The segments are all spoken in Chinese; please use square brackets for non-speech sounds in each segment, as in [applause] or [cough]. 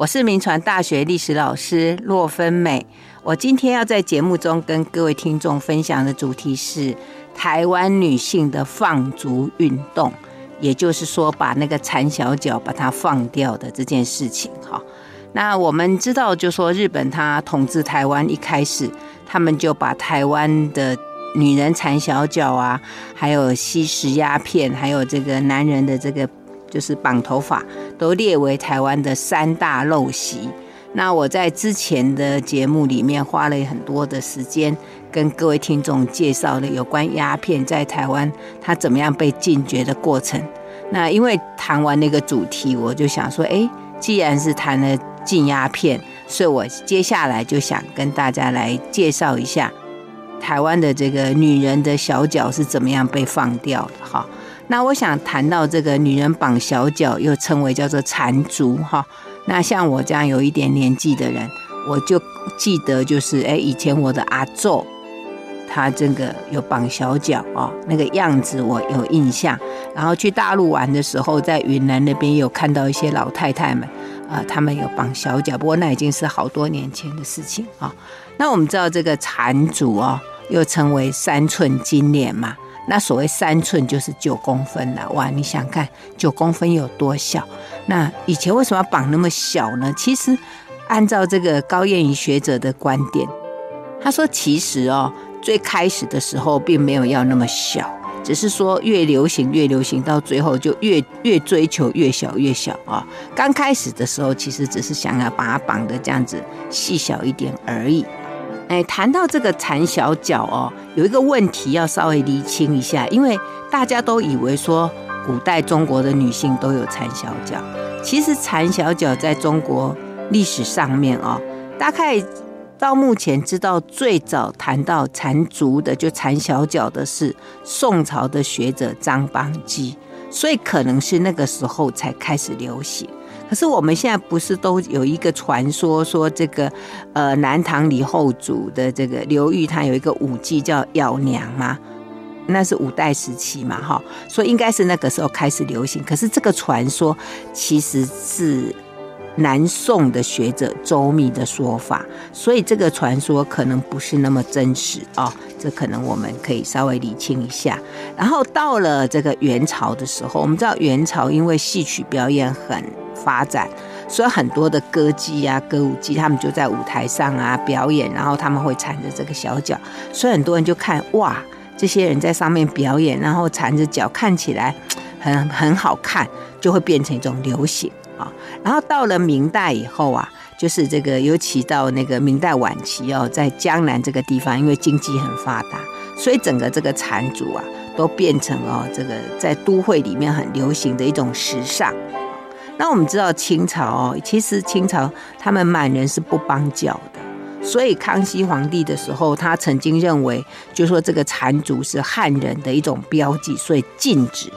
我是民传大学历史老师骆芬美。我今天要在节目中跟各位听众分享的主题是台湾女性的放逐运动，也就是说，把那个缠小脚把它放掉的这件事情。哈，那我们知道，就说日本他统治台湾一开始，他们就把台湾的女人缠小脚啊，还有吸食鸦片，还有这个男人的这个。就是绑头发，都列为台湾的三大陋习。那我在之前的节目里面花了很多的时间，跟各位听众介绍了有关鸦片在台湾它怎么样被禁绝的过程。那因为谈完那个主题，我就想说，哎，既然是谈了禁鸦片，所以我接下来就想跟大家来介绍一下台湾的这个女人的小脚是怎么样被放掉的，哈。那我想谈到这个女人绑小脚，又称为叫做缠足哈。那像我这样有一点年纪的人，我就记得就是哎，以前我的阿祖，他这个有绑小脚哦，那个样子我有印象。然后去大陆玩的时候，在云南那边有看到一些老太太们啊，他们有绑小脚，不过那已经是好多年前的事情啊。那我们知道这个缠足哦，又称为三寸金莲嘛。那所谓三寸就是九公分了，哇！你想看九公分有多小？那以前为什么要绑那么小呢？其实，按照这个高燕仪学者的观点，他说其实哦，最开始的时候并没有要那么小，只是说越流行越流行，到最后就越越追求越小越小啊。刚开始的时候，其实只是想要把它绑的这样子细小一点而已。哎，谈到这个缠小脚哦，有一个问题要稍微厘清一下，因为大家都以为说古代中国的女性都有缠小脚，其实缠小脚在中国历史上面哦，大概到目前知道最早谈到缠足的，就缠小脚的是宋朝的学者张邦基，所以可能是那个时候才开始流行。可是我们现在不是都有一个传说，说这个呃南唐李后主的这个刘裕，他有一个舞技叫咬娘吗？那是五代时期嘛，哈，所以应该是那个时候开始流行。可是这个传说其实是南宋的学者周密的说法，所以这个传说可能不是那么真实啊。这可能我们可以稍微理清一下。然后到了这个元朝的时候，我们知道元朝因为戏曲表演很发展，所以很多的歌姬啊、歌舞伎，他们就在舞台上啊表演，然后他们会缠着这个小脚，所以很多人就看哇，这些人在上面表演，然后缠着脚，看起来很很好看，就会变成一种流行啊。然后到了明代以后啊，就是这个尤其到那个明代晚期哦，在江南这个地方，因为经济很发达，所以整个这个缠足啊，都变成哦这个在都会里面很流行的一种时尚。那我们知道清朝哦，其实清朝他们满人是不绑脚的，所以康熙皇帝的时候，他曾经认为，就说这个缠足是汉人的一种标记，所以禁止。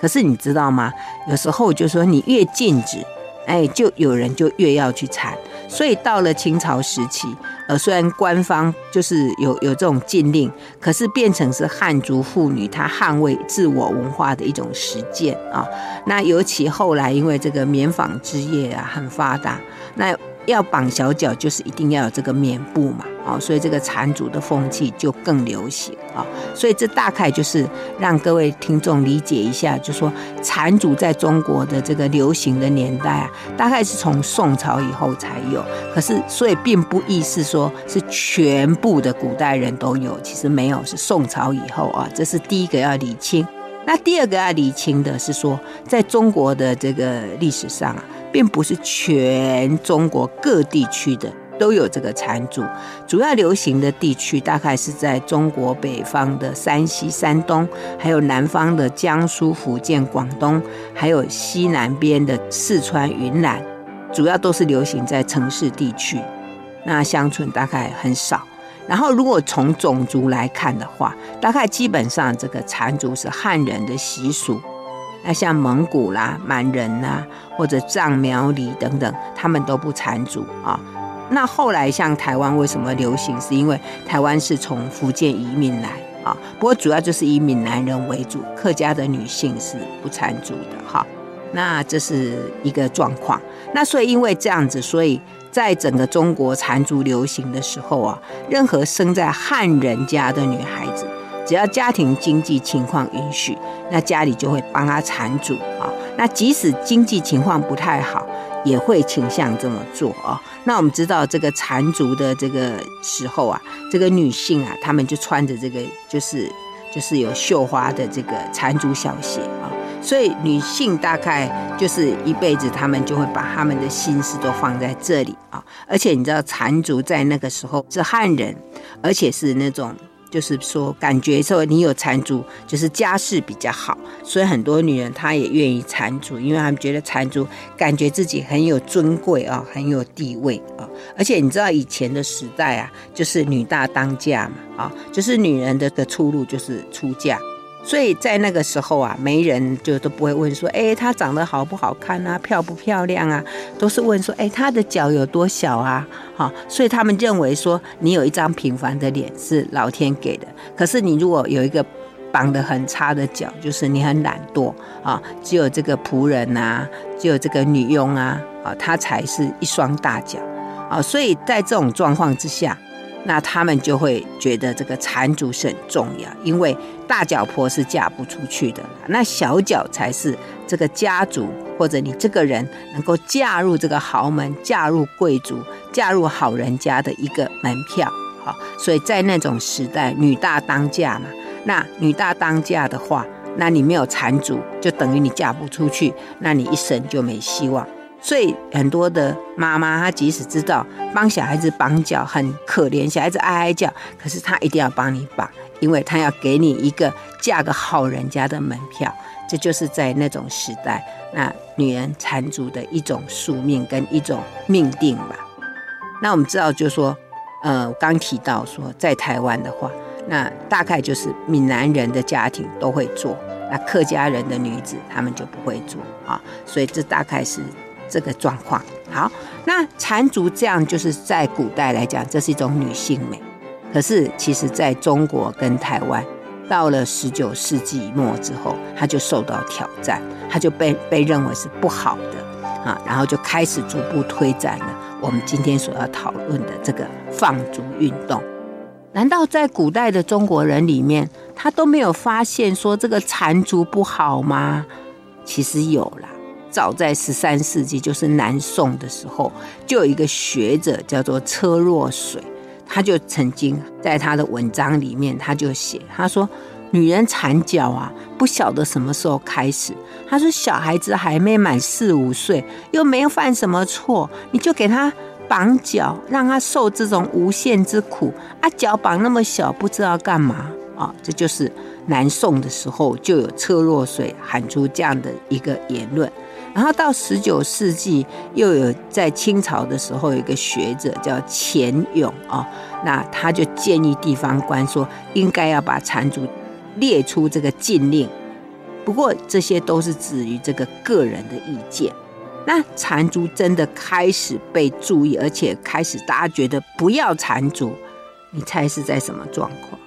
可是你知道吗？有时候就说你越禁止，哎，就有人就越要去缠。所以到了清朝时期，呃，虽然官方就是有有这种禁令，可是变成是汉族妇女她捍卫自我文化的一种实践啊。那尤其后来因为这个棉纺织业啊很发达，那。要绑小脚，就是一定要有这个棉布嘛，啊，所以这个缠足的风气就更流行啊，所以这大概就是让各位听众理解一下，就说缠足在中国的这个流行的年代啊，大概是从宋朝以后才有，可是所以并不意思说是全部的古代人都有，其实没有，是宋朝以后啊，这是第一个要理清。那第二个要理清的是说，在中国的这个历史上啊。并不是全中国各地区的都有这个缠足，主要流行的地区大概是在中国北方的山西、山东，还有南方的江苏、福建、广东，还有西南边的四川、云南，主要都是流行在城市地区，那乡村大概很少。然后，如果从种族来看的话，大概基本上这个缠足是汉人的习俗。那像蒙古啦、满人啦，或者藏苗栗等等，他们都不缠足啊。那后来像台湾为什么流行？是因为台湾是从福建移民来啊。不过主要就是以闽南人为主，客家的女性是不缠足的哈。那这是一个状况。那所以因为这样子，所以在整个中国缠足流行的时候啊，任何生在汉人家的女孩子，只要家庭经济情况允许，那家里就会帮他缠足啊。那即使经济情况不太好，也会倾向这么做啊。那我们知道这个缠足的这个时候啊，这个女性啊，她们就穿着这个就是就是有绣花的这个缠足小鞋啊。所以女性大概就是一辈子，她们就会把她们的心思都放在这里啊。而且你知道，缠足在那个时候是汉人，而且是那种。就是说，感觉说你有缠足，就是家世比较好，所以很多女人她也愿意缠足，因为她们觉得缠足感觉自己很有尊贵啊，很有地位啊。而且你知道以前的时代啊，就是女大当嫁嘛，啊，就是女人的的出路就是出嫁。所以在那个时候啊，没人就都不会问说，哎，她长得好不好看啊，漂不漂亮啊，都是问说，哎，她的脚有多小啊？好，所以他们认为说，你有一张平凡的脸是老天给的，可是你如果有一个绑得很差的脚，就是你很懒惰啊，只有这个仆人啊，只有这个女佣啊，啊，她才是一双大脚啊，所以在这种状况之下。那他们就会觉得这个缠足是很重要，因为大脚婆是嫁不出去的，那小脚才是这个家族或者你这个人能够嫁入这个豪门、嫁入贵族、嫁入好人家的一个门票。好，所以在那种时代，女大当嫁嘛。那女大当嫁的话，那你没有缠足，就等于你嫁不出去，那你一生就没希望。所以很多的妈妈，她即使知道帮小孩子绑脚很可怜，小孩子哀哀叫，可是她一定要帮你绑，因为她要给你一个嫁个好人家的门票。这就是在那种时代，那女人缠足的一种宿命跟一种命定吧。那我们知道，就是说，呃，我刚提到说，在台湾的话，那大概就是闽南人的家庭都会做，那客家人的女子她们就不会做啊。所以这大概是。这个状况好，那缠足这样就是在古代来讲，这是一种女性美。可是其实在中国跟台湾，到了十九世纪末之后，它就受到挑战，它就被被认为是不好的啊，然后就开始逐步推展了我们今天所要讨论的这个放足运动。难道在古代的中国人里面，他都没有发现说这个缠足不好吗？其实有啦。早在十三世纪，就是南宋的时候，就有一个学者叫做车若水，他就曾经在他的文章里面，他就写，他说女人缠脚啊，不晓得什么时候开始。他说小孩子还没满四五岁，又没有犯什么错，你就给他绑脚，让他受这种无限之苦啊！脚绑那么小，不知道干嘛啊？这就是南宋的时候就有车若水喊出这样的一个言论。然后到十九世纪，又有在清朝的时候有一个学者叫钱勇啊，那他就建议地方官说，应该要把缠足列出这个禁令。不过这些都是止于这个个人的意见。那缠足真的开始被注意，而且开始大家觉得不要缠足，你猜是在什么状况？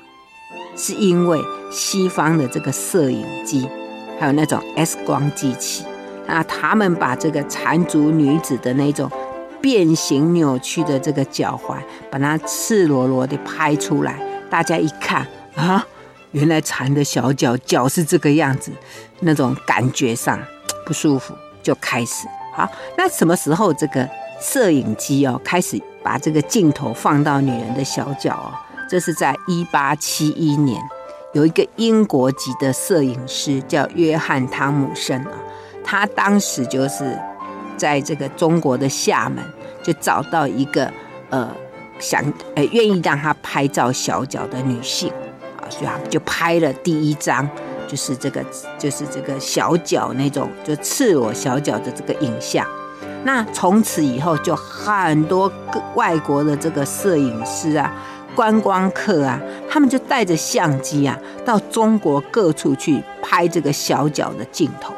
是因为西方的这个摄影机，还有那种 X 光机器。那他们把这个缠足女子的那种变形扭曲的这个脚踝，把它赤裸裸的拍出来，大家一看啊，原来缠的小脚脚是这个样子，那种感觉上不舒服，就开始好。那什么时候这个摄影机哦开始把这个镜头放到女人的小脚哦？这是在一八七一年，有一个英国籍的摄影师叫约翰汤姆森啊。他当时就是在这个中国的厦门，就找到一个呃想呃愿意让他拍照小脚的女性啊，所以他就拍了第一张，就是这个就是这个小脚那种就赤裸小脚的这个影像。那从此以后，就很多个外国的这个摄影师啊、观光客啊，他们就带着相机啊，到中国各处去拍这个小脚的镜头。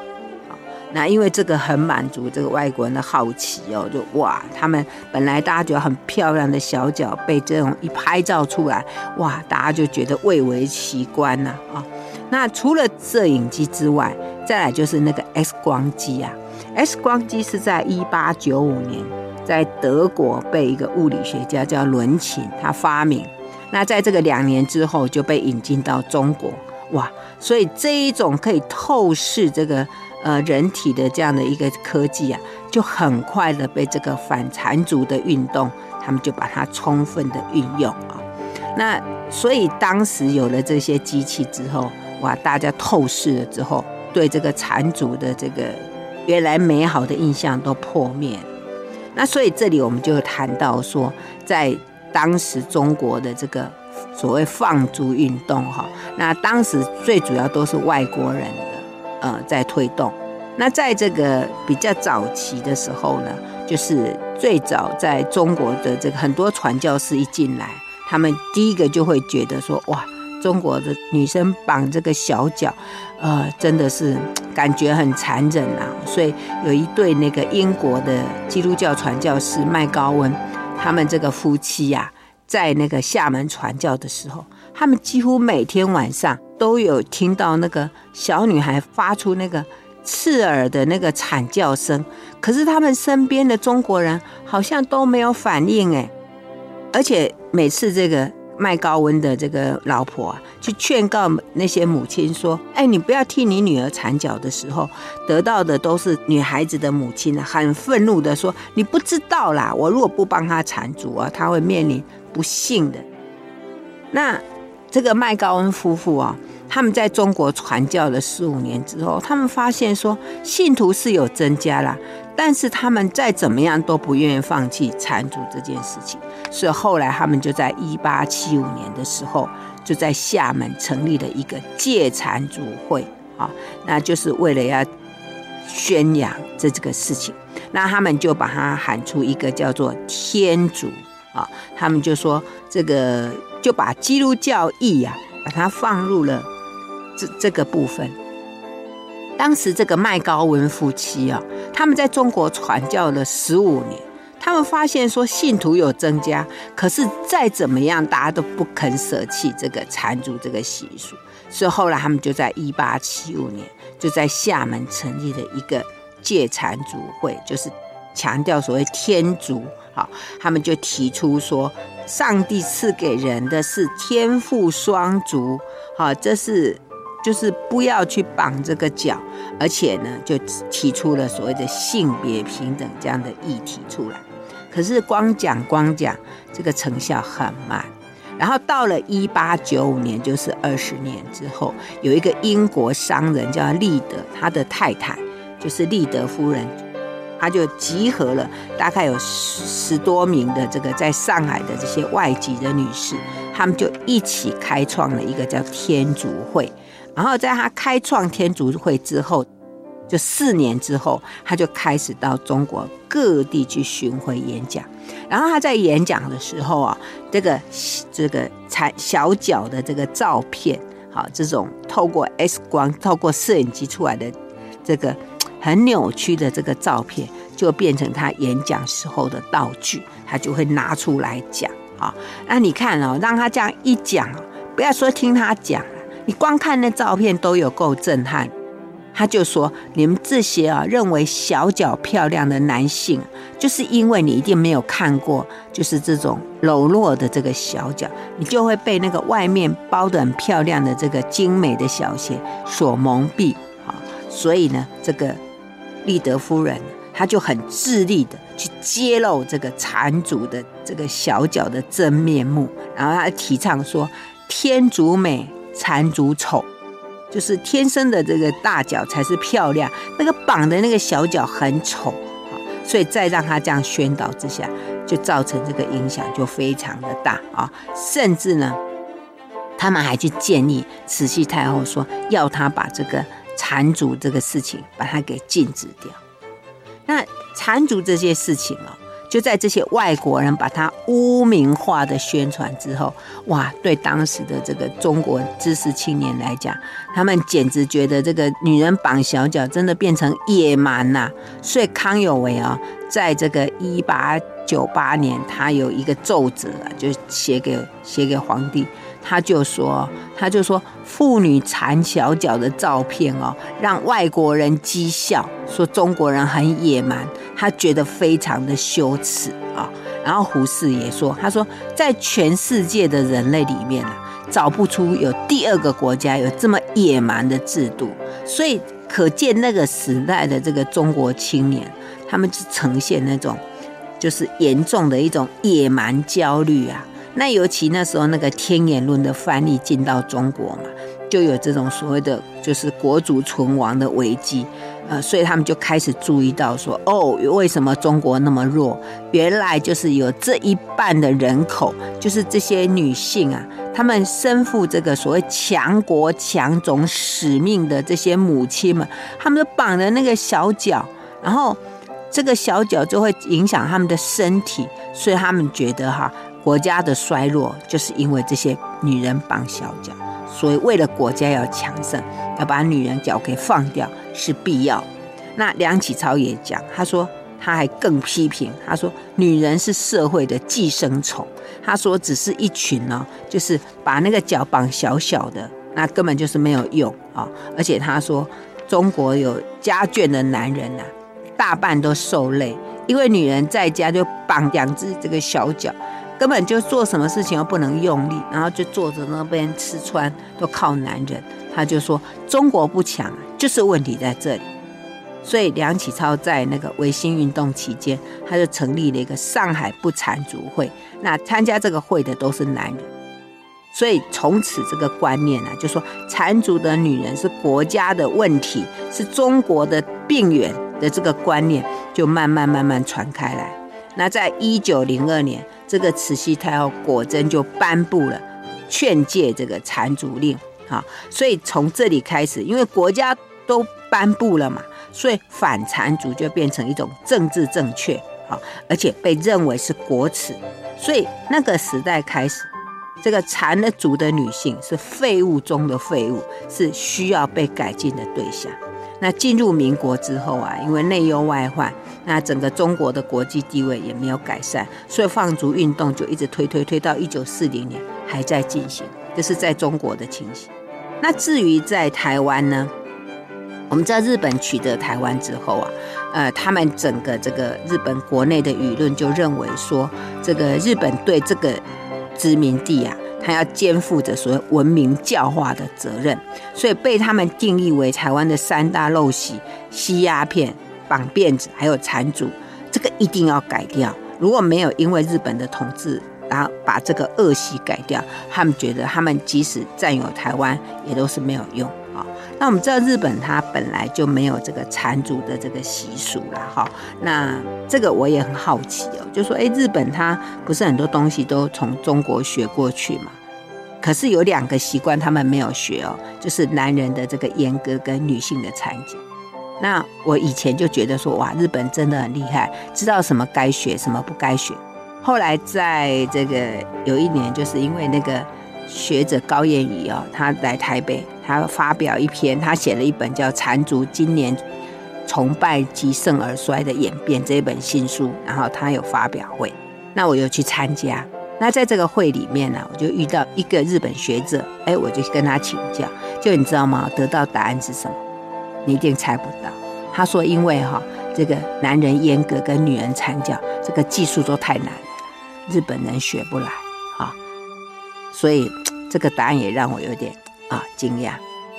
那因为这个很满足这个外国人的好奇哦，就哇，他们本来大家觉得很漂亮的小脚被这种一拍照出来，哇，大家就觉得蔚为奇观呐啊。那除了摄影机之外，再来就是那个 X 光机啊，X 光机是在一八九五年在德国被一个物理学家叫伦琴他发明。那在这个两年之后就被引进到中国，哇！所以这一种可以透视这个呃人体的这样的一个科技啊，就很快的被这个反残族的运动，他们就把它充分的运用啊。那所以当时有了这些机器之后，哇！大家透视了之后，对这个残族的这个原来美好的印象都破灭。那所以这里我们就谈到说，在当时中国的这个所谓放逐运动，哈，那当时最主要都是外国人，呃，在推动。那在这个比较早期的时候呢，就是最早在中国的这个很多传教士一进来，他们第一个就会觉得说，哇，中国的女生绑这个小脚，呃，真的是感觉很残忍啊。所以有一对那个英国的基督教传教士麦高温。他们这个夫妻呀、啊，在那个厦门传教的时候，他们几乎每天晚上都有听到那个小女孩发出那个刺耳的那个惨叫声，可是他们身边的中国人好像都没有反应哎，而且每次这个。麦高温的这个老婆啊，去劝告那些母亲说：“哎，你不要替你女儿缠脚的时候，得到的都是女孩子的母亲很愤怒的说：‘你不知道啦，我如果不帮她缠足啊，她会面临不幸的。’那这个麦高恩夫妇啊，他们在中国传教了十五年之后，他们发现说信徒是有增加啦。但是他们再怎么样都不愿意放弃缠足这件事情，所以后来他们就在一八七五年的时候，就在厦门成立了一个戒缠足会啊，那就是为了要宣扬这这个事情。那他们就把它喊出一个叫做天主啊，他们就说这个就把基督教义呀，把它放入了这这个部分。当时这个麦高文夫妻啊，他们在中国传教了十五年，他们发现说信徒有增加，可是再怎么样，大家都不肯舍弃这个缠足这个习俗，所以后来他们就在一八七五年就在厦门成立了一个戒缠足会，就是强调所谓天足，好，他们就提出说，上帝赐给人的是天赋双足，好，这是。就是不要去绑这个脚，而且呢，就提出了所谓的性别平等这样的议题出来。可是光讲光讲，这个成效很慢。然后到了一八九五年，就是二十年之后，有一个英国商人叫利德，他的太太就是利德夫人，他就集合了大概有十十多名的这个在上海的这些外籍的女士，他们就一起开创了一个叫天足会。然后在他开创天足会之后，就四年之后，他就开始到中国各地去巡回演讲。然后他在演讲的时候啊，这个这个才小脚的这个照片，好，这种透过 X 光、透过摄影机出来的这个很扭曲的这个照片，就变成他演讲时候的道具，他就会拿出来讲啊。那你看哦，让他这样一讲，不要说听他讲。你光看那照片都有够震撼，他就说：“你们这些啊，认为小脚漂亮的男性，就是因为你一定没有看过，就是这种柔弱的这个小脚，你就会被那个外面包的很漂亮的这个精美的小鞋所蒙蔽。啊，所以呢，这个立德夫人，他就很致力的去揭露这个缠足的这个小脚的真面目，然后他提倡说：天足美。”缠足丑，就是天生的这个大脚才是漂亮，那个绑的那个小脚很丑啊，所以再让他这样宣导之下，就造成这个影响就非常的大啊，甚至呢，他们还去建议慈禧太后说，要他把这个缠足这个事情把它给禁止掉。那缠足这些事情啊。就在这些外国人把它污名化的宣传之后，哇，对当时的这个中国知识青年来讲，他们简直觉得这个女人绑小脚真的变成野蛮呐、所以康有为啊，在这个一八九八年，他有一个奏折啊，就写给写给皇帝，他就说，他就说妇女缠小脚的照片哦，让外国人讥笑，说中国人很野蛮，他觉得非常的羞耻啊。然后胡适也说，他说在全世界的人类里面啊，找不出有第二个国家有这么野蛮的制度，所以可见那个时代的这个中国青年，他们是呈现那种。就是严重的一种野蛮焦虑啊！那尤其那时候那个《天演论》的翻译进到中国嘛，就有这种所谓的就是国族存亡的危机，呃，所以他们就开始注意到说，哦，为什么中国那么弱？原来就是有这一半的人口，就是这些女性啊，她们身负这个所谓强国强种使命的这些母亲们，她们都绑着那个小脚，然后。这个小脚就会影响他们的身体，所以他们觉得哈，国家的衰落就是因为这些女人绑小脚，所以为了国家要强盛，要把女人脚给放掉是必要。那梁启超也讲，他说他还更批评，他说女人是社会的寄生虫，他说只是一群呢，就是把那个脚绑小小的，那根本就是没有用啊。而且他说中国有家眷的男人呐。大半都受累，因为女人在家就绑两只这个小脚，根本就做什么事情都不能用力，然后就坐着那边吃穿都靠男人。他就说中国不强，就是问题在这里。所以梁启超在那个维新运动期间，他就成立了一个上海不缠足会。那参加这个会的都是男人，所以从此这个观念呢，就说缠足的女人是国家的问题，是中国的病源。的这个观念就慢慢慢慢传开来。那在一九零二年，这个慈禧太后果真就颁布了劝诫这个缠足令，哈。所以从这里开始，因为国家都颁布了嘛，所以反缠足就变成一种政治正确，啊，而且被认为是国耻。所以那个时代开始，这个缠了足的女性是废物中的废物，是需要被改进的对象。那进入民国之后啊，因为内忧外患，那整个中国的国际地位也没有改善，所以放逐运动就一直推推推到一九四零年还在进行，这是在中国的情形。那至于在台湾呢，我们在日本取得台湾之后啊，呃，他们整个这个日本国内的舆论就认为说，这个日本对这个殖民地啊。他要肩负着所谓文明教化的责任，所以被他们定义为台湾的三大陋习：吸鸦片、绑辫子，还有缠足。这个一定要改掉。如果没有因为日本的统治，然后把这个恶习改掉，他们觉得他们即使占有台湾，也都是没有用啊。那我们知道日本它本来就没有这个缠足的这个习俗了哈。那这个我也很好奇哦，就说哎，日本它不是很多东西都从中国学过去嘛？可是有两个习惯他们没有学哦，就是男人的这个阉割跟女性的产检。那我以前就觉得说哇，日本真的很厉害，知道什么该学，什么不该学。后来在这个有一年，就是因为那个学者高彦宜哦，他来台北，他发表一篇，他写了一本叫《缠足今年崇拜极盛而衰的演变》这一本新书，然后他有发表会，那我又去参加。那在这个会里面呢，我就遇到一个日本学者，哎，我就跟他请教，就你知道吗？得到答案是什么？你一定猜不到。他说，因为哈，这个男人阉割跟女人缠脚，这个技术都太难了。日本人学不来，所以 [tsk] 这个答案也让我有点啊惊讶。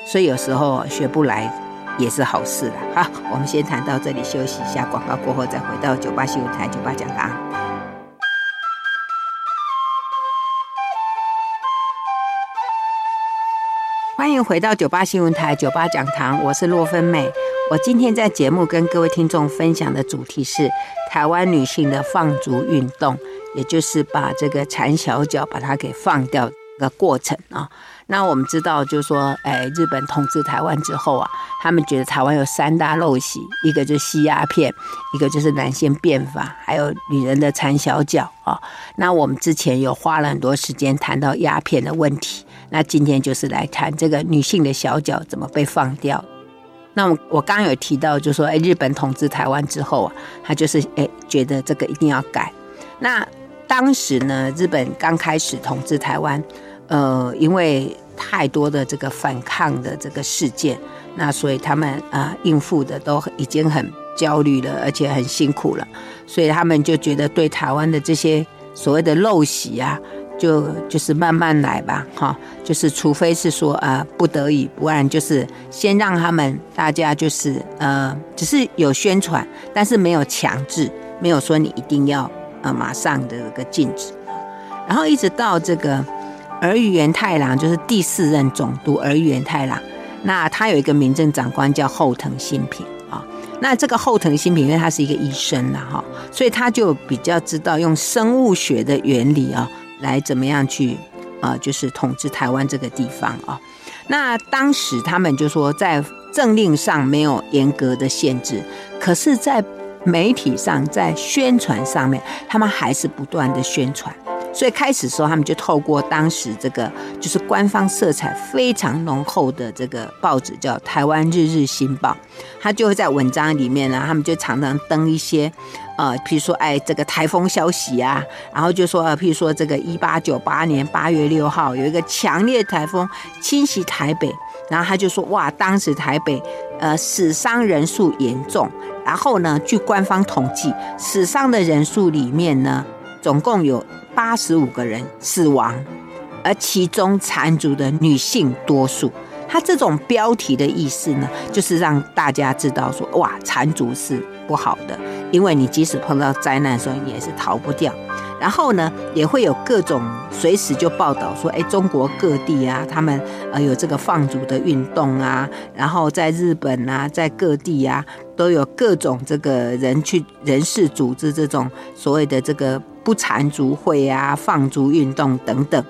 所以有时候学不来也是好事了。好，我们先谈到这里，休息一下，广告过后再回到九八新闻台九八讲堂。欢迎回到九八新闻台九八讲堂，我是洛芬美。我今天在节目跟各位听众分享的主题是台湾女性的放足运动。也就是把这个缠小脚把它给放掉的过程啊。那我们知道，就是说，哎，日本统治台湾之后啊，他们觉得台湾有三大陋习，一个就是吸鸦片，一个就是男性变法，还有女人的缠小脚啊。那我们之前有花了很多时间谈到鸦片的问题，那今天就是来谈这个女性的小脚怎么被放掉。那我我刚刚有提到，就说，哎，日本统治台湾之后啊，他就是哎觉得这个一定要改。那当时呢，日本刚开始统治台湾，呃，因为太多的这个反抗的这个事件，那所以他们啊、呃、应付的都已经很焦虑了，而且很辛苦了，所以他们就觉得对台湾的这些所谓的陋习啊。就就是慢慢来吧，哈，就是除非是说啊、不得已，不然就是先让他们大家就是呃，只是有宣传，但是没有强制，没有说你一定要呃马上的一个禁止。然后一直到这个儿玉源太郎，就是第四任总督儿玉源太郎，那他有一个民政长官叫后藤新平啊，那这个后藤新平因为他是一个医生了哈，所以他就比较知道用生物学的原理啊。来怎么样去啊、就是统治台湾这个地方啊、那当时他们就说，在政令上没有严格的限制，可是，在媒体上，在宣传上面，他们还是不断的宣传。所以开始的时候，他们就透过当时这个就是官方色彩非常浓厚的这个报纸，叫《台湾日日新报》，他就会在文章里面呢，他们就常常登一些，呃，譬如说，哎，这个台风消息啊，然后就说，呃，譬如说，这个一八九八年八月六号有一个强烈台风侵袭台北，然后他就说，哇，当时台北呃死伤人数严重，然后呢，据官方统计，死伤的人数里面呢，总共有。八十五个人死亡，而其中残族的女性多数。他这种标题的意思呢，就是让大家知道说，哇，残族是不好的，因为你即使碰到灾难的时候，你也是逃不掉。然后呢，也会有各种随时就报道说，哎，中国各地啊，他们呃有这个放逐的运动啊，然后在日本啊，在各地啊，都有各种这个人去人事组织这种所谓的这个。不缠足会啊，放逐运动等等，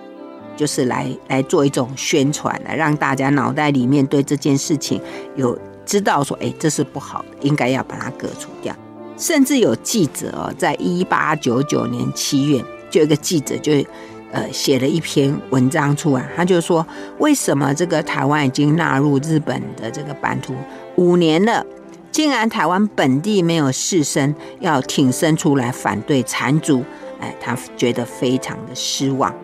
就是来来做一种宣传，来让大家脑袋里面对这件事情有知道说，哎，这是不好的，应该要把它革除掉。甚至有记者哦，在一八九九年七月，就有一个记者就呃写了一篇文章出来，他就说，为什么这个台湾已经纳入日本的这个版图五年了，竟然台湾本地没有士绅要挺身出来反对残足？哎，他觉得非常的失望，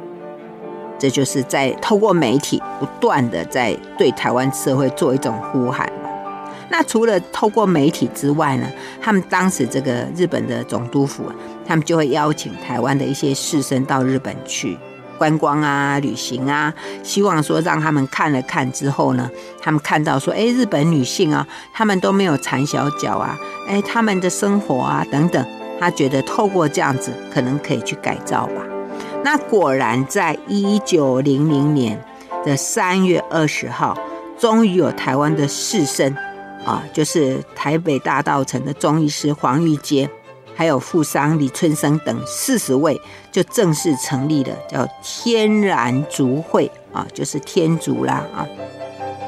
这就是在透过媒体不断的在对台湾社会做一种呼喊。那除了透过媒体之外呢，他们当时这个日本的总督府，他们就会邀请台湾的一些士绅到日本去观光啊、旅行啊，希望说让他们看了看之后呢，他们看到说，哎，日本女性啊，他们都没有缠小脚啊，哎，他们的生活啊等等。他觉得透过这样子，可能可以去改造吧。那果然，在一九零零年的三月二十号，终于有台湾的士绅啊，就是台北大道城的中医师黄玉阶，还有富商李春生等四十位，就正式成立了叫天然族会啊，就是天族啦啊。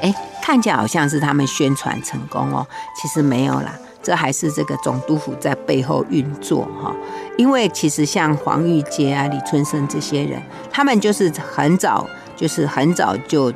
哎，看起来好像是他们宣传成功哦，其实没有啦。这还是这个总督府在背后运作哈，因为其实像黄玉阶啊、李春生这些人，他们就是很早，就是很早就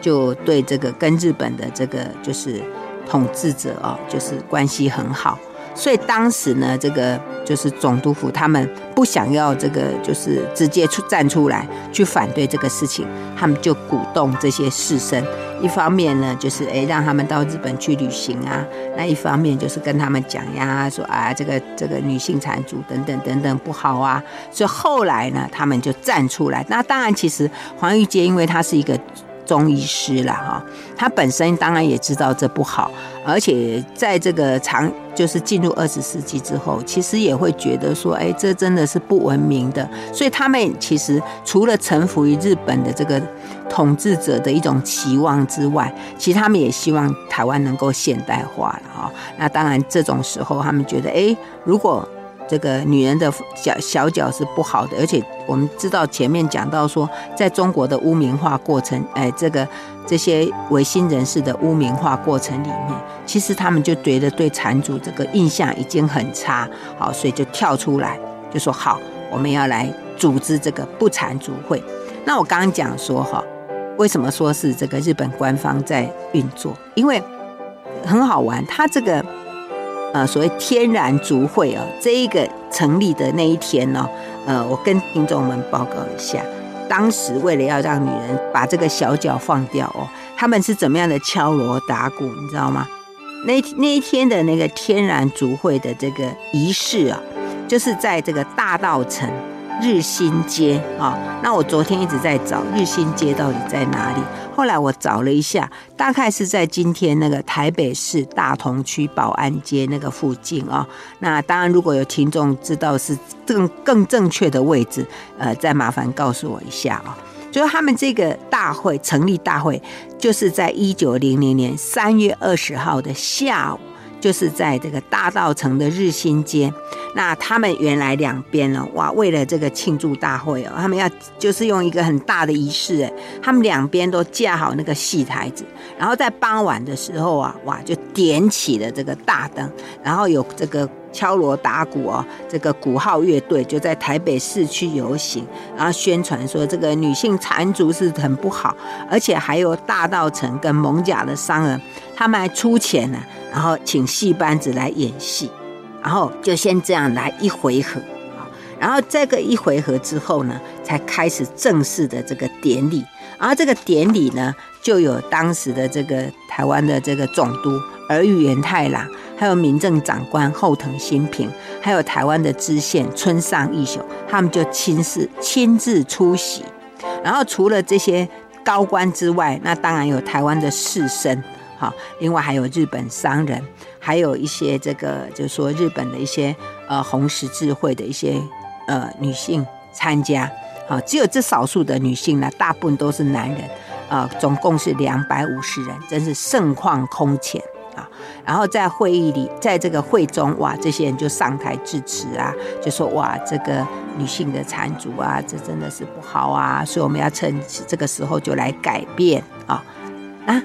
就对这个跟日本的这个就是统治者哦，就是关系很好。所以当时呢，这个就是总督府他们不想要这个，就是直接出站出来去反对这个事情，他们就鼓动这些士绅，一方面呢，就是诶让他们到日本去旅行啊，那一方面就是跟他们讲呀，说啊这个这个女性缠足等等等等不好啊，所以后来呢，他们就站出来。那当然，其实黄玉阶因为他是一个。中医师啦，哈，他本身当然也知道这不好，而且在这个长就是进入二十世纪之后，其实也会觉得说，哎，这真的是不文明的。所以他们其实除了臣服于日本的这个统治者的一种期望之外，其实他们也希望台湾能够现代化了，哈。那当然这种时候，他们觉得，哎，如果这个女人的小小脚是不好的，而且我们知道前面讲到说，在中国的污名化过程，哎，这个这些维新人士的污名化过程里面，其实他们就觉得对缠足这个印象已经很差，好，所以就跳出来就说好，我们要来组织这个不缠足会。那我刚刚讲说哈，为什么说是这个日本官方在运作？因为很好玩，它这个呃所谓天然竹会哦，这一个成立的那一天呢，呃，我跟听众们报告一下，当时为了要让女人把这个小脚放掉哦，他们是怎么样的敲锣打鼓，你知道吗？那那一天的那个天然竹会的这个仪式啊，就是在这个大道城。日新街啊，那我昨天一直在找日新街到底在哪里。后来我找了一下，大概是在今天那个台北市大同区保安街那个附近啊。那当然，如果有听众知道是更更正确的位置，呃，再麻烦告诉我一下啊。就是他们这个大会成立大会，就是在一九零零年三月二十号的下午。就是在这个大道城的日新街，那他们原来两边呢，哇，为了这个庆祝大会哦，他们要就是用一个很大的仪式，哎，他们两边都架好那个戏台子，然后在傍晚的时候啊，哇，就点起了这个大灯，然后有这个。敲锣打鼓哦，这个鼓号乐队就在台北市区游行，然后宣传说这个女性缠足是很不好，而且还有大道城跟蒙甲的商人，他们还出钱呢，然后请戏班子来演戏，然后就先这样来一回合，然后这个一回合之后呢，才开始正式的这个典礼，然后这个典礼呢，就有当时的这个台湾的这个总督儿玉源太郎。还有民政长官后藤新平，还有台湾的知县村上义雄，他们就亲自亲自出席。然后除了这些高官之外，那当然有台湾的士绅，好，另外还有日本商人，还有一些这个就是说日本的一些呃红十字会的一些呃女性参加。啊，只有这少数的女性呢，大部分都是男人，啊，总共是两百五十人，真是盛况空前。啊，然后在会议里，在这个会中，哇，这些人就上台致辞啊，就说哇，这个女性的缠足啊，这真的是不好啊，所以我们要趁这个时候就来改变啊啊！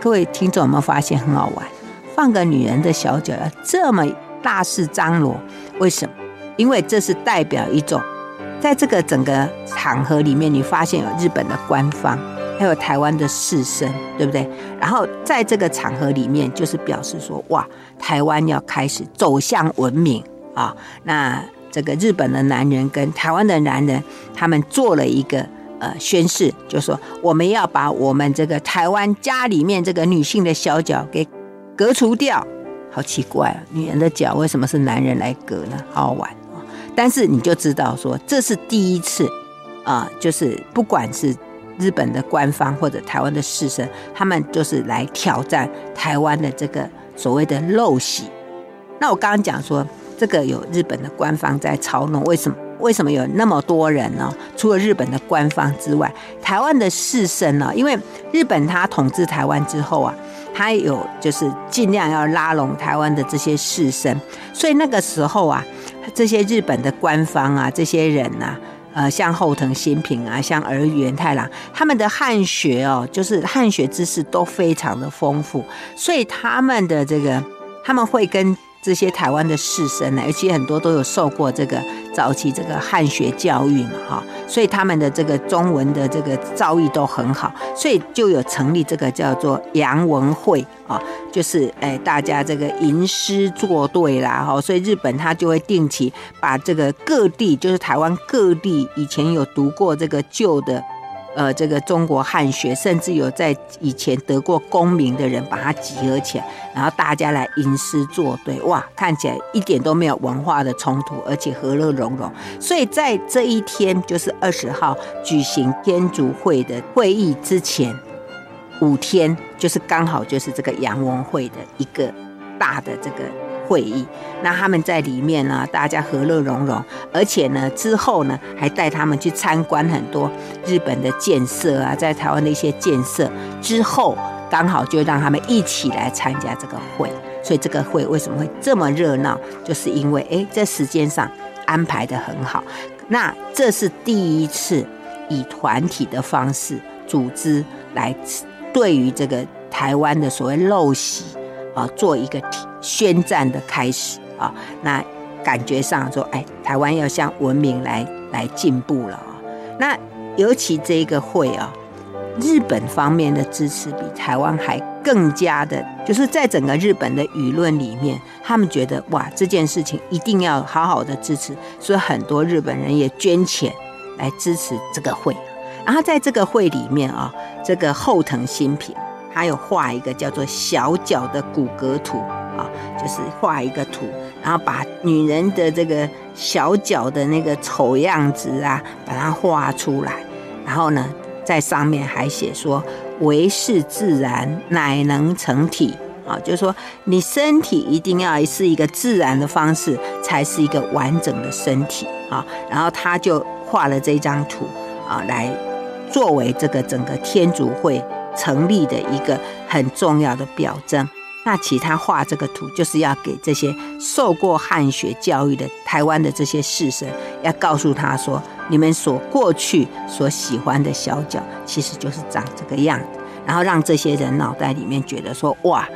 各位听众有没有发现很好玩？放个女人的小脚要这么大肆张罗，为什么？因为这是代表一种，在这个整个场合里面，你发现有日本的官方。还有台湾的士绅，对不对？然后在这个场合里面，就是表示说，哇，台湾要开始走向文明啊！那这个日本的男人跟台湾的男人，他们做了一个呃宣誓，就说我们要把我们这个台湾家里面这个女性的小脚给革除掉。好奇怪啊，女人的脚为什么是男人来割呢？好好玩啊！但是你就知道说，这是第一次啊，就是不管是。日本的官方或者台湾的士绅，他们就是来挑战台湾的这个所谓的陋习。那我刚刚讲说，这个有日本的官方在操弄，为什么？为什么有那么多人呢？除了日本的官方之外，台湾的士绅呢？因为日本他统治台湾之后啊，他有就是尽量要拉拢台湾的这些士绅，所以那个时候啊，这些日本的官方啊，这些人呐、啊。呃，像后藤新平啊，像儿玉源太郎，他们的汉学哦，就是汉学知识都非常的丰富，所以他们的这个他们会跟。这些台湾的士绅呢，而且很多都有受过这个早期这个汉学教育嘛，哈，所以他们的这个中文的这个造诣都很好，所以就有成立这个叫做洋文会啊，就是哎大家这个吟诗作对啦，哈，所以日本他就会定期把这个各地，就是台湾各地以前有读过这个旧的。呃，这个中国汉学，甚至有在以前得过功名的人，把它集合起来，然后大家来吟诗作对，哇，看起来一点都没有文化的冲突，而且和乐融融。所以在这一天，就是二十号举行天竺会的会议之前五天，就是刚好就是这个洋文会的一个大的这个。会议，那他们在里面呢，大家和乐融融，而且呢，之后呢，还带他们去参观很多日本的建设啊，在台湾的一些建设。之后刚好就让他们一起来参加这个会，所以这个会为什么会这么热闹？就是因为哎，这时间上安排得很好。那这是第一次以团体的方式组织来对于这个台湾的所谓陋习啊，做一个宣战的开始啊，那感觉上说，哎，台湾要向文明来来进步了啊。那尤其这个会啊，日本方面的支持比台湾还更加的，就是在整个日本的舆论里面，他们觉得哇，这件事情一定要好好的支持，所以很多日本人也捐钱来支持这个会。然后在这个会里面啊，这个后藤新平他有画一个叫做小脚的骨骼图啊，就是画一个图，然后把女人的这个小脚的那个丑样子啊，把它画出来，然后呢，在上面还写说。唯是自然，乃能成体啊！就是说，你身体一定要是一个自然的方式，才是一个完整的身体啊。然后他就画了这张图啊，来作为这个整个天主会成立的一个很重要的表征。那其他画这个图，就是要给这些受过汉学教育的台湾的这些士绅，要告诉他说，你们所过去所喜欢的小脚，其实就是长这个样。然后让这些人脑袋里面觉得说，哇，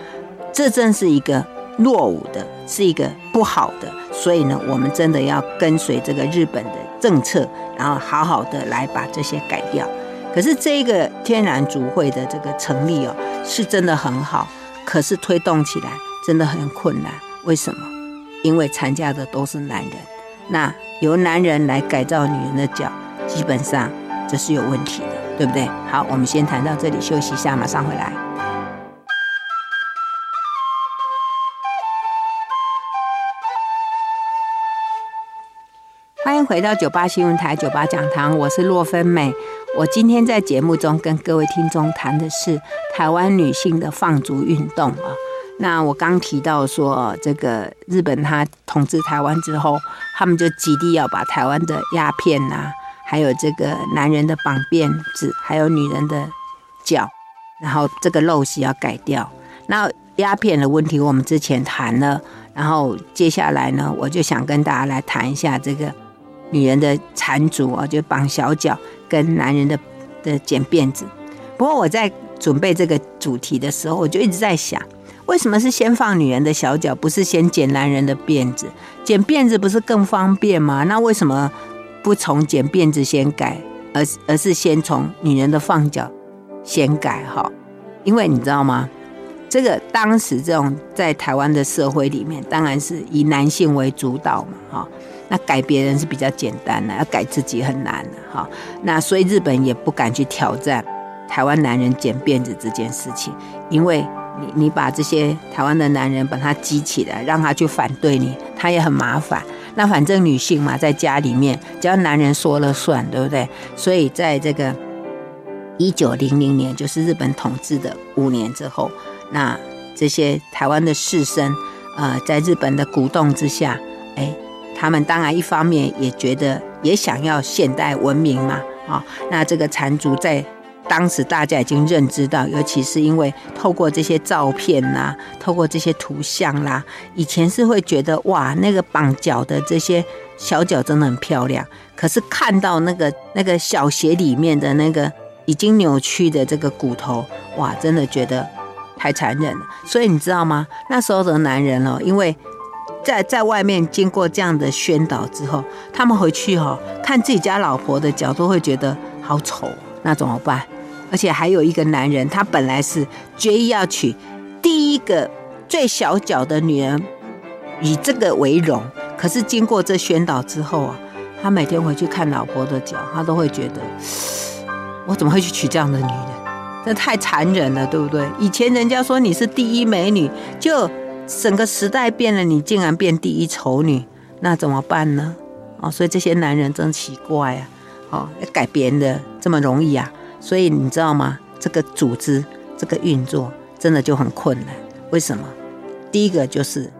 这真是一个落伍的，是一个不好的。所以呢，我们真的要跟随这个日本的政策，然后好好的来把这些改掉。可是这个天然筑会的这个成立哦，是真的很好。可是推动起来真的很困难，为什么？因为参加的都是男人，那由男人来改造女人的脚，基本上这是有问题的，对不对？好，我们先谈到这里，休息一下，马上回来。欢迎回到九八新闻台九八讲堂，我是洛芬美。我今天在节目中跟各位听众谈的是台湾女性的放逐运动啊。那我刚提到说，这个日本他统治台湾之后，他们就极力要把台湾的鸦片呐、啊，还有这个男人的绑辫子，还有女人的脚，然后这个陋习要改掉。那鸦片的问题我们之前谈了，然后接下来呢，我就想跟大家来谈一下这个女人的缠足啊，就绑小脚。跟男人的的剪辫子，不过我在准备这个主题的时候，我就一直在想，为什么是先放女人的小脚，不是先剪男人的辫子？剪辫子不是更方便吗？那为什么不从剪辫子先改，而而是先从女人的放脚先改？哈，因为你知道吗？这个当时这种在台湾的社会里面，当然是以男性为主导嘛，哈。那改别人是比较简单的，要改自己很难的哈。那所以日本也不敢去挑战台湾男人剪辫子这件事情，因为你你把这些台湾的男人把他激起来，让他去反对你，他也很麻烦。那反正女性嘛，在家里面只要男人说了算，对不对？所以在这个一九零零年，就是日本统治的五年之后，那这些台湾的士绅，呃，在日本的鼓动之下，他们当然一方面也觉得也想要现代文明嘛，啊，那这个缠足在当时大家已经认知到，尤其是因为透过这些照片呐，透过这些图像啦，以前是会觉得哇，那个绑脚的这些小脚真的很漂亮，可是看到那个那个小鞋里面的那个已经扭曲的这个骨头，哇，真的觉得太残忍了。所以你知道吗？那时候的男人哦，因为在在外面经过这样的宣导之后，他们回去哈、哦、看自己家老婆的脚都会觉得好丑，那怎么办？而且还有一个男人，他本来是决意要娶第一个最小脚的女人，以这个为荣。可是经过这宣导之后啊，他每天回去看老婆的脚，他都会觉得，我怎么会去娶这样的女人？这太残忍了，对不对？以前人家说你是第一美女，就。整个时代变了，你竟然变第一丑女，那怎么办呢？哦，所以这些男人真奇怪啊！哦，改别人的这么容易啊？所以你知道吗？这个组织、这个运作真的就很困难。为什么？第一个就是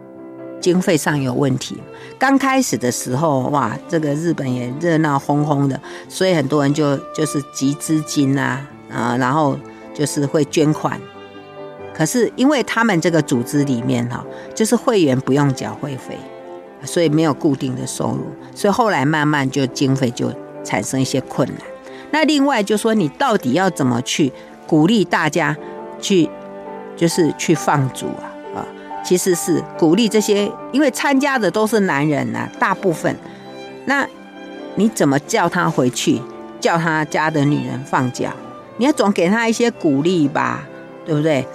经费上有问题。刚开始的时候，哇，这个日本也热闹哄哄的，所以很多人就就是集资金啊，啊，然后就是会捐款。可是因为他们这个组织里面哈，就是会员不用缴会费，所以没有固定的收入，所以后来慢慢就经费就产生一些困难。那另外就说你到底要怎么去鼓励大家去，就是去放逐啊啊，其实是鼓励这些，因为参加的都是男人呐，大部分，那你怎么叫他回去，叫他家的女人放脚？你要总给他一些鼓励吧，对不对？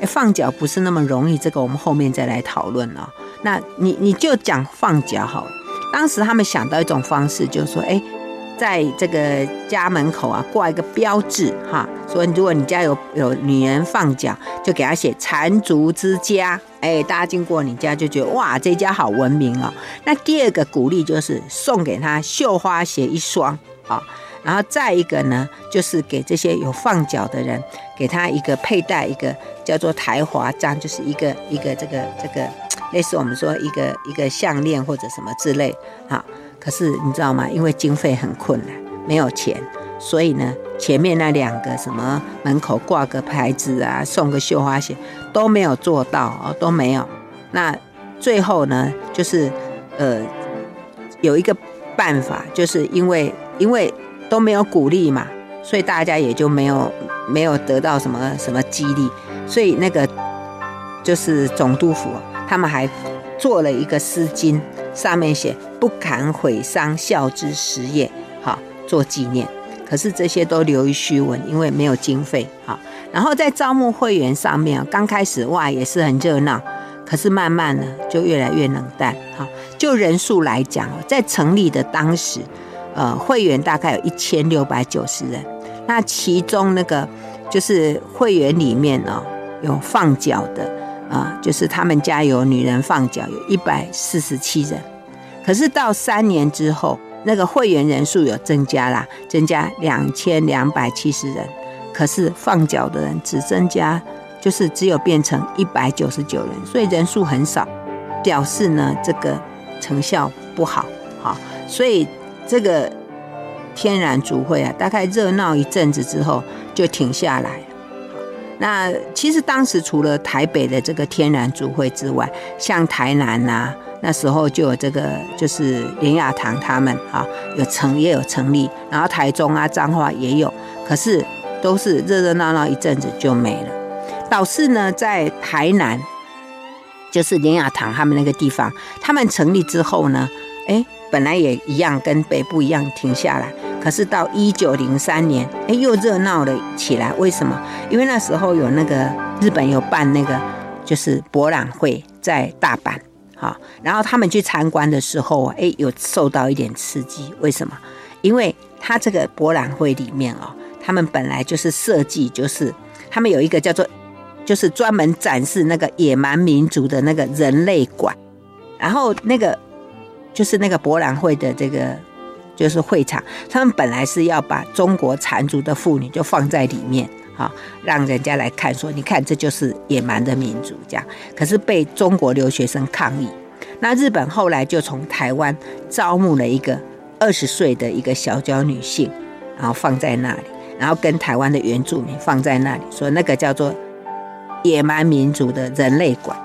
哎，放脚不是那么容易，这个我们后面再来讨论哦。那你你就讲放脚好了。当时他们想到一种方式，就是说，哎，在这个家门口啊挂一个标志哈，说如果你家有有女人放脚，就给她写“缠足之家”。哎，大家经过你家就觉得哇，这家好文明哦。那第二个鼓励就是送给她绣花鞋一双啊。然后再一个呢，就是给这些有放脚的人，给他一个佩戴一个叫做台华章，就是一个一个这个这个类似我们说一个一个项链或者什么之类。好，可是你知道吗？因为经费很困难，没有钱，所以呢，前面那两个什么门口挂个牌子啊，送个绣花鞋都没有做到哦，都没有。那最后呢，就是呃有一个办法，就是因为因为。都没有鼓励嘛，所以大家也就没有没有得到什么什么激励，所以那个就是总督府，他们还做了一个丝巾，上面写“不敢毁伤孝之实业”，好做纪念。可是这些都流于虚文，因为没有经费。好，然后在招募会员上面，刚开始哇也是很热闹，可是慢慢呢就越来越冷淡。好，就人数来讲，在成立的当时。呃，会员大概有一千六百九十人，那其中那个就是会员里面哦，有放脚的啊、就是他们家有女人放脚，有一百四十七人。可是到三年之后，那个会员人数有增加啦，增加两千两百七十人，可是放脚的人只增加，就是只有变成一百九十九人，所以人数很少，表示呢这个成效不好，好，所以。这个天然足会啊，大概热闹一阵子之后就停下来。那其实当时除了台北的这个天然足会之外，像台南呐、啊，那时候就有这个就是莲雅堂他们啊，有成也有成立，然后台中啊彰化也有，可是都是热热闹闹一阵子就没了。倒是呢，在台南，就是连雅堂他们那个地方，他们成立之后呢，哎。本来也一样，跟北部一样停下来。可是到一九零三年，哎，又热闹了起来。为什么？因为那时候有那个日本有办那个就是博览会，在大阪，好，然后他们去参观的时候，哎，有受到一点刺激。为什么？因为他这个博览会里面哦，他们本来就是设计，就是他们有一个叫做，就是专门展示那个野蛮民族的那个人类馆，然后那个。就是那个博览会的这个，就是会场，他们本来是要把中国缠足的妇女就放在里面，哈，让人家来看，说你看这就是野蛮的民族这样。可是被中国留学生抗议，那日本后来就从台湾招募了一个二十岁的一个小脚女性，然后放在那里，然后跟台湾的原住民放在那里，说那个叫做野蛮民族的人类馆。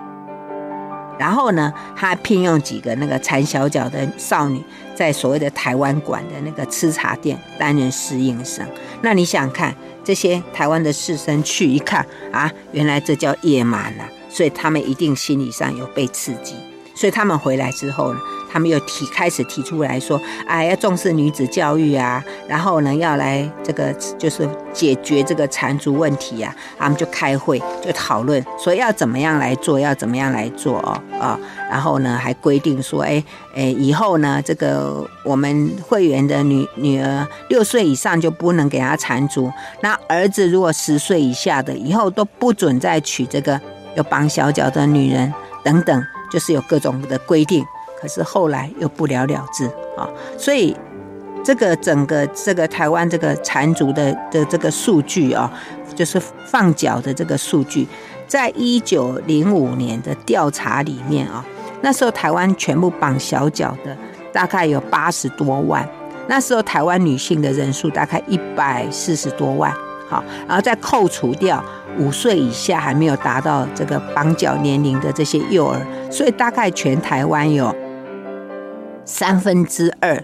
然后呢，他聘用几个那个缠小脚的少女，在所谓的台湾馆的那个吃茶店担任侍应生。那你想看这些台湾的士绅去一看啊，原来这叫野蛮啊，所以他们一定心理上有被刺激。所以他们回来之后呢，他们又提开始提出来说，哎，要重视女子教育啊，然后呢，要来这个就是解决这个缠足问题啊，他们就开会就讨论说要怎么样来做，要怎么样来做哦啊，然后呢还规定说，哎哎，以后呢这个我们会员的女女儿六岁以上就不能给她缠足，那儿子如果十岁以下的，以后都不准再娶这个有绑小脚的女人等等，就是有各种的规定。可是后来又不了了之啊，所以这个整个这个台湾这个缠足的的这个数据啊，就是放脚的这个数据，在一九零五年的调查里面啊，那时候台湾全部绑小脚的大概有八十多万，那时候台湾女性的人数大概一百四十多万，好，然后再扣除掉五岁以下还没有达到这个绑脚年龄的这些幼儿，所以大概全台湾有。三分之二，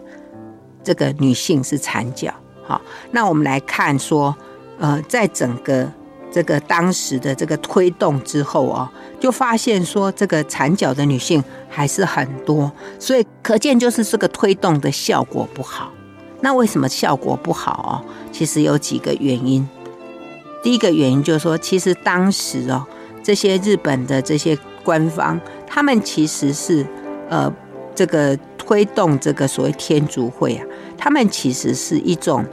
这个女性是缠脚。好，那我们来看说，呃，在整个这个当时的这个推动之后哦，就发现说这个缠脚的女性还是很多，所以可见就是这个推动的效果不好。那为什么效果不好哦？其实有几个原因。第一个原因就是说，其实当时哦。这些日本的这些官方，他们其实是呃这个推动这个所谓天竺会啊，他们其实是一种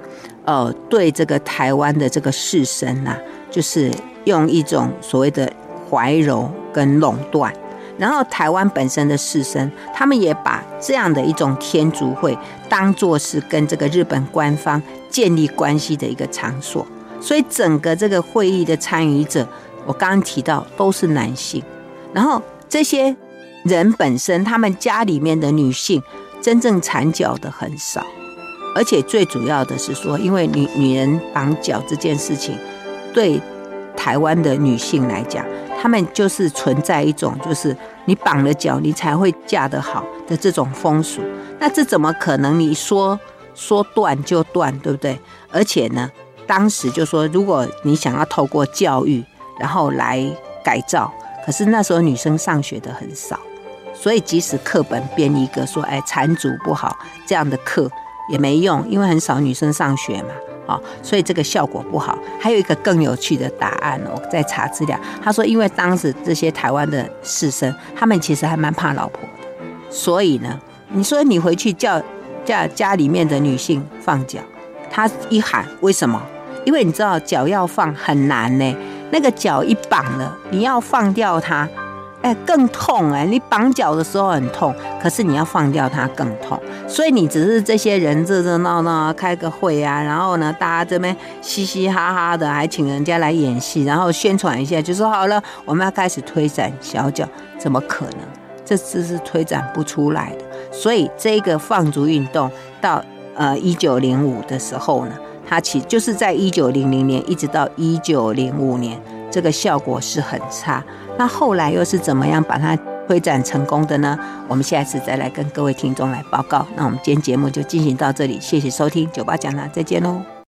呃对这个台湾的这个士绅呐，就是用一种所谓的怀柔跟垄断。然后台湾本身的士绅，他们也把这样的一种天竺会当作是跟这个日本官方建立关系的一个场所，所以整个这个会议的参与者，我刚刚提到都是男性。然后这些人本身，他们家里面的女性真正缠脚的很少，而且最主要的是说，因为女女人绑脚这件事情，对台湾的女性来讲。他们就是存在一种，就是你绑了脚，你才会嫁得好的这种风俗。那这怎么可能？你说说断就断，对不对？而且呢，当时就说，如果你想要透过教育，然后来改造，可是那时候女生上学的很少，所以即使课本编一个说，哎，缠足不好这样的课也没用，因为很少女生上学嘛。哦，所以这个效果不好。还有一个更有趣的答案，我在查资料。他说，因为当时这些台湾的士绅，他们其实还蛮怕老婆的，所以呢，你说你回去叫叫家里面的女性放脚，他一喊为什么？因为你知道脚要放很难呢，那个脚一绑了，你要放掉它。哎，更痛哎！你绑脚的时候很痛，可是你要放掉它更痛。所以你只是这些人热热闹闹开个会啊，然后呢，大家这边嘻嘻哈哈的，还请人家来演戏，然后宣传一下，就说好了，我们要开始推展小脚，怎么可能？这次是推展不出来的。所以这个放足运动到呃一九零五的时候呢，它其就是在一九零零年一直到一九零五年。这个效果是很差，那后来又是怎么样把它推展成功的呢？我们下次再来跟各位听众来报告。那我们今天节目就进行到这里，谢谢收听九八讲堂，再见喽。